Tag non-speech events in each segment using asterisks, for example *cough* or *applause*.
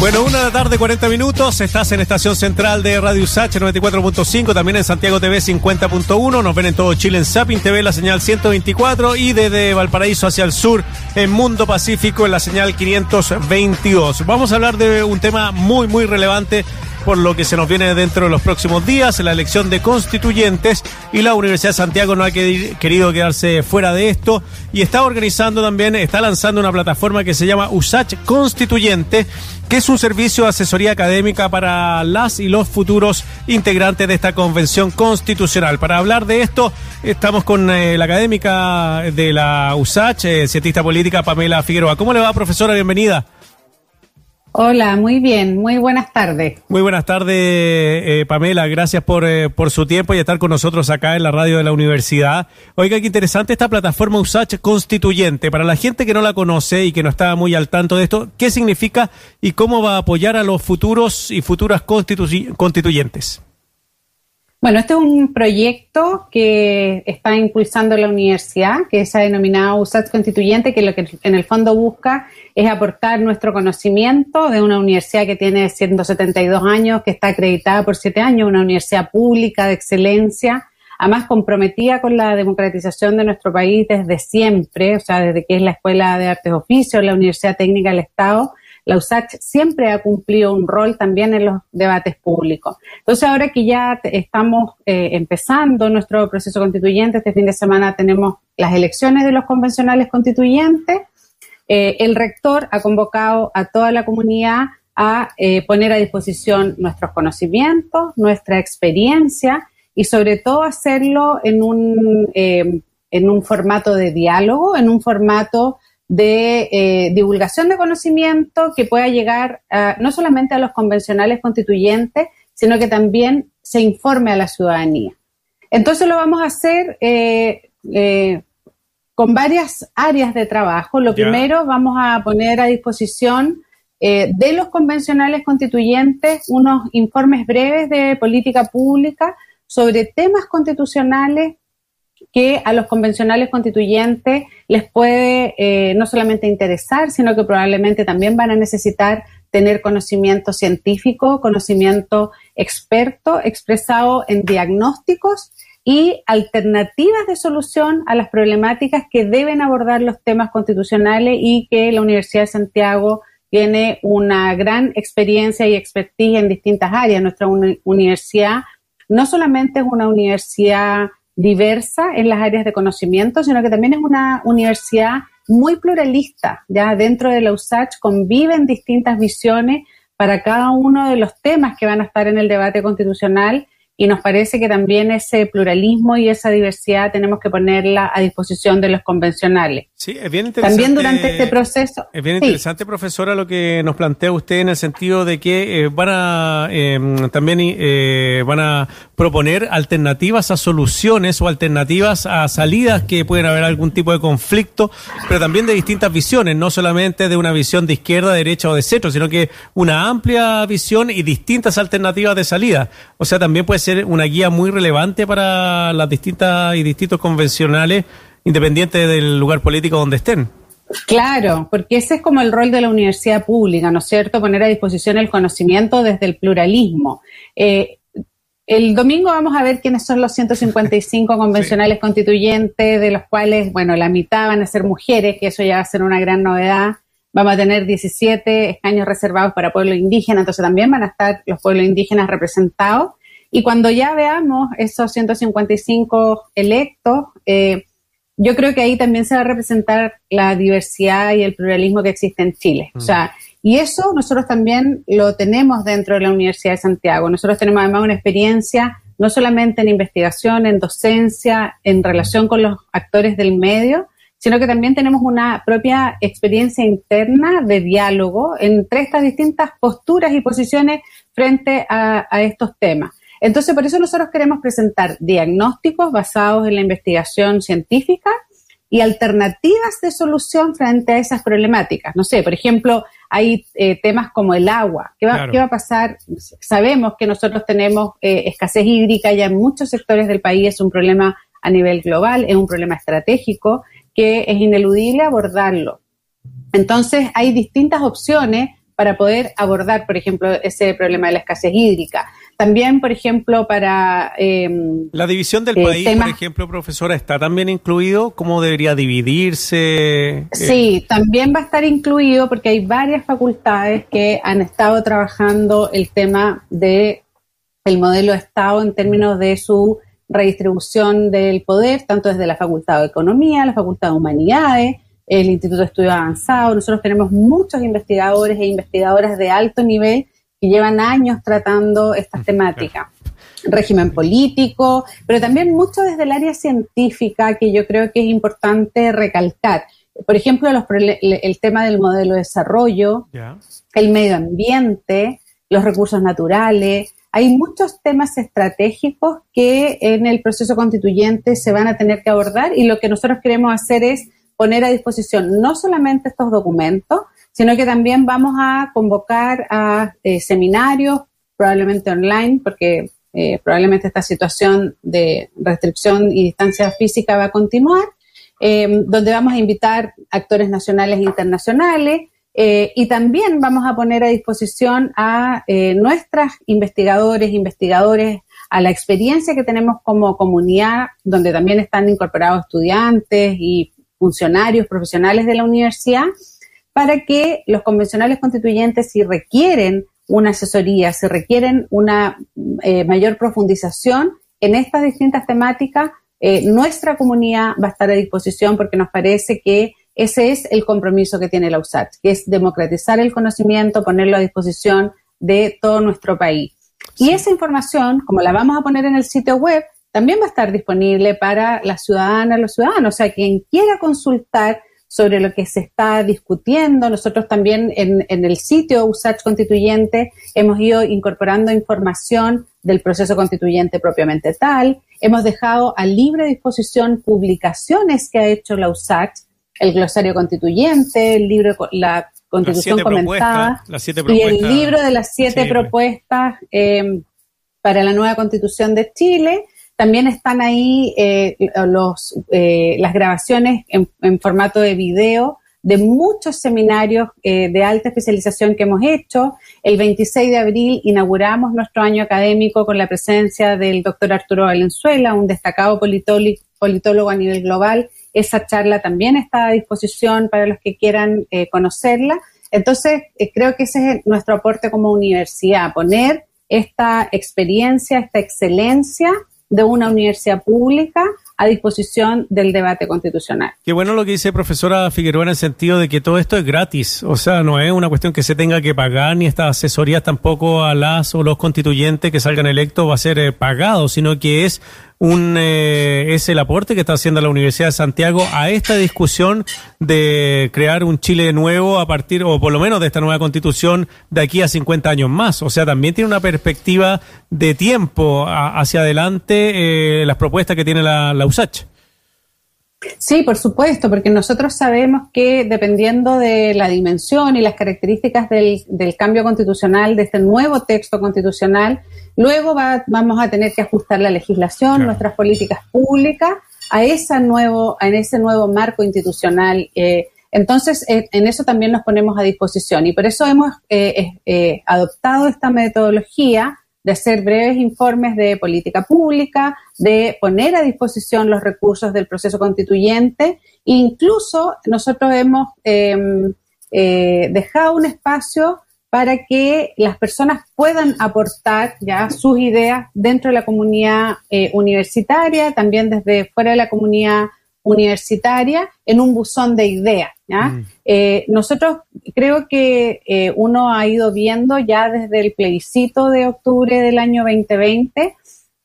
Bueno, una de la tarde, 40 minutos. Estás en Estación Central de Radio USACH 94.5, también en Santiago TV 50.1. Nos ven en todo Chile en Zapping TV, la señal 124. Y desde Valparaíso hacia el sur, en Mundo Pacífico, en la señal 522. Vamos a hablar de un tema muy, muy relevante por lo que se nos viene dentro de los próximos días, la elección de constituyentes y la Universidad de Santiago no ha querido quedarse fuera de esto y está organizando también, está lanzando una plataforma que se llama USACH Constituyente, que es un servicio de asesoría académica para las y los futuros integrantes de esta convención constitucional. Para hablar de esto, estamos con eh, la académica de la USACH, eh, cientista política Pamela Figueroa. ¿Cómo le va, profesora? Bienvenida. Hola, muy bien, muy buenas tardes. Muy buenas tardes, eh, Pamela. Gracias por, eh, por su tiempo y estar con nosotros acá en la radio de la universidad. Oiga, qué interesante esta plataforma USACH constituyente. Para la gente que no la conoce y que no está muy al tanto de esto, ¿qué significa y cómo va a apoyar a los futuros y futuras constituyentes? Bueno, este es un proyecto que está impulsando la universidad, que se ha denominado USAT Constituyente, que lo que en el fondo busca es aportar nuestro conocimiento de una universidad que tiene 172 años, que está acreditada por siete años, una universidad pública de excelencia, además comprometida con la democratización de nuestro país desde siempre, o sea, desde que es la Escuela de Artes Oficios, la Universidad Técnica del Estado, la USACH siempre ha cumplido un rol también en los debates públicos. Entonces, ahora que ya estamos eh, empezando nuestro proceso constituyente, este fin de semana tenemos las elecciones de los convencionales constituyentes, eh, el rector ha convocado a toda la comunidad a eh, poner a disposición nuestros conocimientos, nuestra experiencia y sobre todo hacerlo en un, en un formato de diálogo, en un formato de eh, divulgación de conocimiento que pueda llegar no solamente a los convencionales constituyentes, sino que también se informe a la ciudadanía. Entonces lo vamos a hacer eh, eh, con varias áreas de trabajo. Lo primero, vamos a poner a disposición de los convencionales constituyentes unos informes breves de política pública sobre temas constitucionales que a los convencionales constituyentes les puede eh, no solamente interesar, sino que probablemente también van a necesitar tener conocimiento científico, conocimiento experto expresado en diagnósticos y alternativas de solución a las problemáticas que deben abordar los temas constitucionales y que la Universidad de Santiago tiene una gran experiencia y expertise en distintas áreas. Nuestra universidad no solamente es una universidad diversa en las áreas de conocimiento, sino que también es una universidad muy pluralista. Ya dentro de la USACH conviven distintas visiones para cada uno de los temas que van a estar en el debate constitucional y nos parece que también ese pluralismo y esa diversidad tenemos que ponerla a disposición de los convencionales. Sí, es bien interesante. También durante este proceso. Es bien interesante, profesora, lo que nos plantea usted en el sentido de que eh, van a em, también eh, van a proponer alternativas a soluciones o alternativas a salidas que pueden haber algún tipo de conflicto, pero también de distintas visiones, no solamente de una visión de izquierda, derecha o de centro, sino que una amplia visión y distintas alternativas de salida. O sea, también puede ser una guía muy relevante para las distintas y distintos convencionales, independientes del lugar político donde estén. Claro, porque ese es como el rol de la universidad pública, ¿no es cierto? Poner a disposición el conocimiento desde el pluralismo. Eh, el domingo vamos a ver quiénes son los 155 *laughs* *laughs* convencionales constituyentes, de los cuales, bueno, la mitad van a ser mujeres, que eso ya va a ser una gran novedad. Vamos a tener 17 escaños reservados para pueblos indígenas, entonces también van a estar los pueblos indígenas representados. Y cuando ya veamos esos 155 electos, eh, yo creo que ahí también se va a representar la diversidad y el pluralismo que existe en Chile. O sea, y eso nosotros también lo tenemos dentro de la Universidad de Santiago. Nosotros tenemos además una experiencia no solamente en investigación, en docencia, en relación con los actores del medio, sino que también tenemos una propia experiencia interna de diálogo entre estas distintas posturas y posiciones frente a estos temas. Entonces, por eso nosotros queremos presentar diagnósticos basados en la investigación científica y alternativas de solución frente a esas problemáticas. No sé, por ejemplo, hay eh, temas como el agua. ¿Qué va, ¿Qué va, a pasar? Sabemos que nosotros tenemos eh, escasez hídrica ya en muchos sectores del país, es un problema a nivel global, es un problema estratégico que es ineludible abordarlo. Entonces, hay distintas opciones para poder abordar, por ejemplo, ese problema de la escasez hídrica. También, por ejemplo, para... Em, la división del eh, país, por ejemplo, profesora, ¿está también incluido? ¿Cómo debería dividirse? Eh, sí, también va a estar incluido porque hay varias facultades que han estado trabajando el tema de el modelo de Estado en términos de su redistribución del poder, tanto desde la Facultad de Economía, la Facultad de Humanidades, el Instituto de Estudios Avanzados. Nosotros tenemos muchos investigadores e investigadoras de alto nivel que llevan años tratando estas temáticas. Régimen político, pero también mucho desde el área científica que yo creo que es importante recalcar. Por ejemplo, el tema del modelo de desarrollo, el medio ambiente, los recursos naturales. Hay muchos temas estratégicos que en el proceso constituyente se van a tener que abordar y lo que nosotros queremos hacer es poner a disposición no solamente estos documentos, sino que también vamos a convocar a eh, seminarios, probablemente online, porque eh, probablemente esta situación de restricción y distancia física va a continuar, em, donde vamos a invitar actores nacionales e internacionales eh, y también vamos a poner a disposición a nuestras investigadores, investigadores, a la experiencia que tenemos como comunidad, donde también están incorporados estudiantes y funcionarios profesionales de la universidad, para que los convencionales constituyentes, si requieren una asesoría, si requieren una eh, mayor profundización en estas distintas temáticas, eh, nuestra comunidad va a estar a disposición porque nos parece que ese es el compromiso que tiene la USACH, que es democratizar el conocimiento, ponerlo a disposición de todo nuestro país. Y esa información, como la vamos a poner en el sitio web, también va a estar disponible para las ciudadanas, los ciudadanos. O sea, quien quiera consultar sobre lo que se está discutiendo. Nosotros también en, el sitio USACH Constituyente hemos ido incorporando información del proceso constituyente propiamente tal. Hemos dejado a libre disposición publicaciones que ha hecho la USACH, el glosario constituyente, el libro, la constitución comentada y el libro de las siete propuestas eh, para la nueva constitución de Chile también están ahí eh, los, eh, las grabaciones en, formato de video de muchos seminarios eh, de alta especialización que hemos hecho. El 26 de abril inauguramos nuestro año académico con la presencia del doctor Arturo Valenzuela, un destacado politólogo a nivel global. Esa charla también está a disposición para los que quieran conocerla. Entonces, creo que ese es nuestro aporte como universidad, poner esta experiencia, esta excelencia de una universidad pública a disposición del debate constitucional. Qué bueno lo que dice profesora Figueroa en el sentido de que todo esto es gratis, o sea, no es una cuestión que se tenga que pagar ni estas asesorías tampoco a las o los constituyentes que salgan electos va a ser eh, pagado, sino que es un eh, es el aporte que está haciendo la Universidad de Santiago a esta discusión de crear un Chile nuevo a partir, o por lo menos de esta nueva constitución de aquí a 50 años más. O sea, también tiene una perspectiva de tiempo hacia adelante eh, las propuestas que tiene la, la USACH. Sí, por supuesto, porque nosotros sabemos que dependiendo de la dimensión y las características del, cambio constitucional, de este nuevo texto constitucional, luego vamos a tener que ajustar la legislación, nuestras políticas públicas a, esa nuevo, a ese nuevo marco institucional. Eh, entonces, eh, en eso también nos ponemos a disposición y por eso hemos eh, adoptado esta metodología de hacer breves informes de política pública, de poner a disposición los recursos del proceso constituyente. Incluso nosotros hemos em, eh, dejado un espacio para que las personas puedan aportar ya sus ideas dentro de la comunidad eh, universitaria, también desde fuera de la comunidad universitaria en un buzón de ideas. Mm. Eh, nosotros creo que eh, uno ha ido viendo ya desde el plebiscito de octubre del año 2020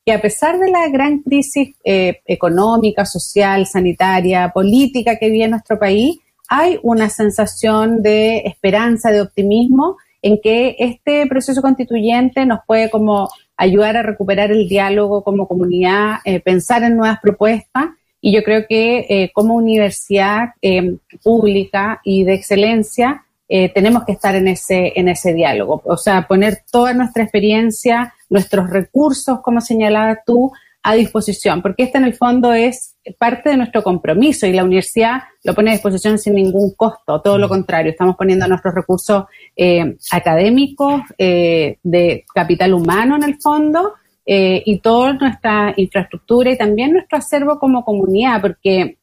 que a pesar de la gran crisis eh, económica, social, sanitaria, política que vive nuestro país, hay una sensación de esperanza, de optimismo en que este proceso constituyente nos puede como ayudar a recuperar el diálogo como comunidad, pensar en nuevas propuestas y yo creo que eh, como universidad eh, pública y de excelencia eh, tenemos que estar en ese, en ese diálogo. O sea, poner toda nuestra experiencia, nuestros recursos, como señalabas tú, a disposición, porque este en el fondo es parte de nuestro compromiso y la universidad lo pone a disposición sin ningún costo, todo lo contrario, estamos poniendo nuestros recursos eh, académicos, eh, de capital humano en el fondo, eh, y toda nuestra infraestructura y también nuestro acervo como comunidad, porque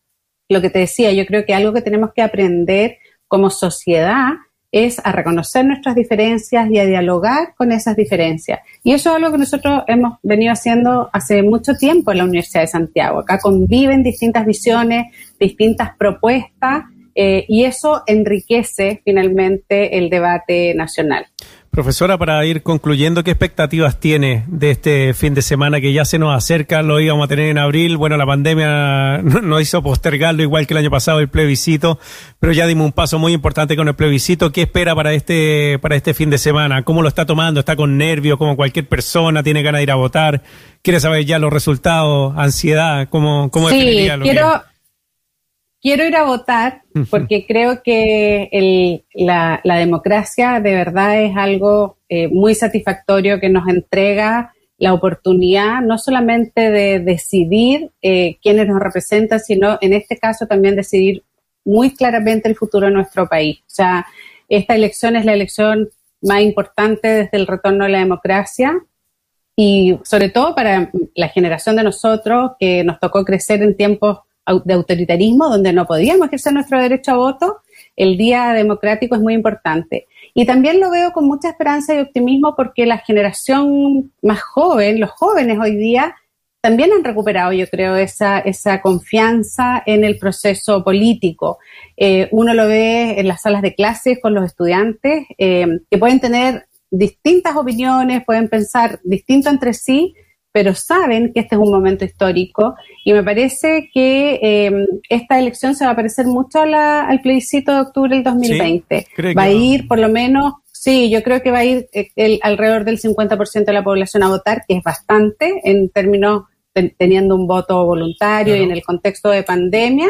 lo que te decía, yo creo que algo que tenemos que aprender como sociedad es a reconocer nuestras diferencias y a dialogar con esas diferencias. Y eso es algo que nosotros hemos venido haciendo hace mucho tiempo en la Universidad de Santiago. Acá conviven distintas visiones, distintas propuestas, eh, y eso enriquece finalmente el debate nacional. Profesora, para ir concluyendo, ¿qué expectativas tiene de este fin de semana que ya se nos acerca? Lo íbamos a tener en abril. Bueno, la pandemia nos hizo postergarlo igual que el año pasado el plebiscito, pero ya dimos un paso muy importante con el plebiscito. ¿Qué espera para este, para este fin de semana? ¿Cómo lo está tomando? ¿Está con nervios como cualquier persona? ¿Tiene ganas de ir a votar? ¿Quiere saber ya los resultados? ¿Ansiedad? ¿Cómo, cómo sí, quiero, quiero ir a votar porque creo que la, democracia de verdad es algo eh, muy satisfactorio que nos entrega la oportunidad no solamente de decidir eh, quiénes nos representan, sino en este caso también decidir muy claramente el futuro de nuestro país. O sea, esta elección es la elección más importante desde el retorno a la democracia y sobre todo para la generación de nosotros que nos tocó crecer en tiempos de autoritarismo, donde no podíamos ejercer nuestro derecho a voto, el día democrático es muy importante. Y también lo veo con mucha esperanza y optimismo porque la generación más joven, los jóvenes hoy día, también han recuperado, yo creo, esa, esa confianza en el proceso político. Eh, uno lo ve en las salas de clases con los estudiantes, eh, que pueden tener distintas opiniones, pueden pensar distinto entre sí, pero saben que este es un momento histórico y me parece que em, esta elección se va a parecer mucho al plebiscito de octubre del 2020. va a ir por lo menos, sí, yo creo que va a ir eh, el, alrededor del 50% de la población a votar, que es bastante en términos teniendo un voto voluntario y en el contexto de pandemia.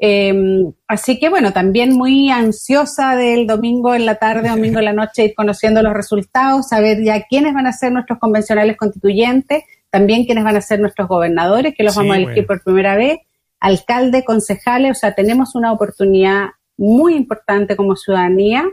Em, así que bueno, también muy ansiosa del domingo en la tarde, domingo en la noche, ir conociendo los resultados, saber ya quiénes van a ser nuestros convencionales constituyentes, también quiénes van a ser nuestros gobernadores, que los vamos a elegir por primera vez, alcalde, concejales, o sea, tenemos una oportunidad muy importante como ciudadanía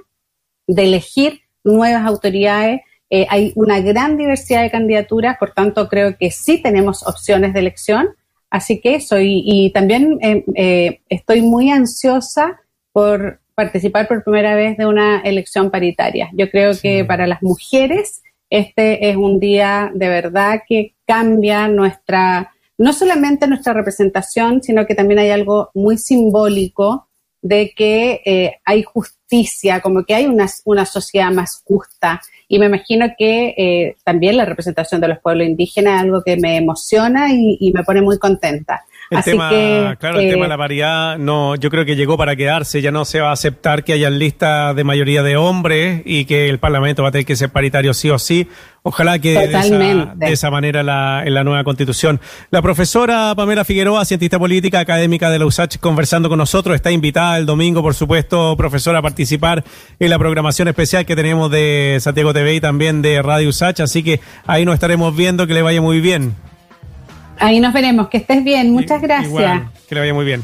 de elegir nuevas autoridades. Eh, hay una gran diversidad de candidaturas, por tanto creo que sí tenemos opciones de elección Así que eso, y, también eh, eh, estoy muy ansiosa por participar por primera vez de una elección paritaria. Yo creo que para las mujeres este es un día de verdad que cambia nuestra, no solamente nuestra representación, sino que también hay algo muy simbólico de que eh, hay justicia, como que hay una, una sociedad más justa y me imagino que eh, también la representación de los pueblos indígenas es algo que me emociona y, me pone muy contenta. El tema, claro, el tema de la eh, variedad, no, yo creo que llegó para quedarse. Ya no se va a aceptar que haya listas de mayoría de hombres y que el Parlamento va a tener que ser paritario sí o sí. Ojalá que de esa, manera la, en la nueva constitución. La profesora Pamela Figueroa, cientista política académica de la USACH, conversando con nosotros, está invitada el domingo, por supuesto, profesora, a participar en la programación especial que tenemos de Santiago TV y también de Radio USACH, así que ahí nos estaremos viendo, que le vaya muy bien. Ahí nos veremos, que estés bien, muchas gracias. que le vaya muy bien.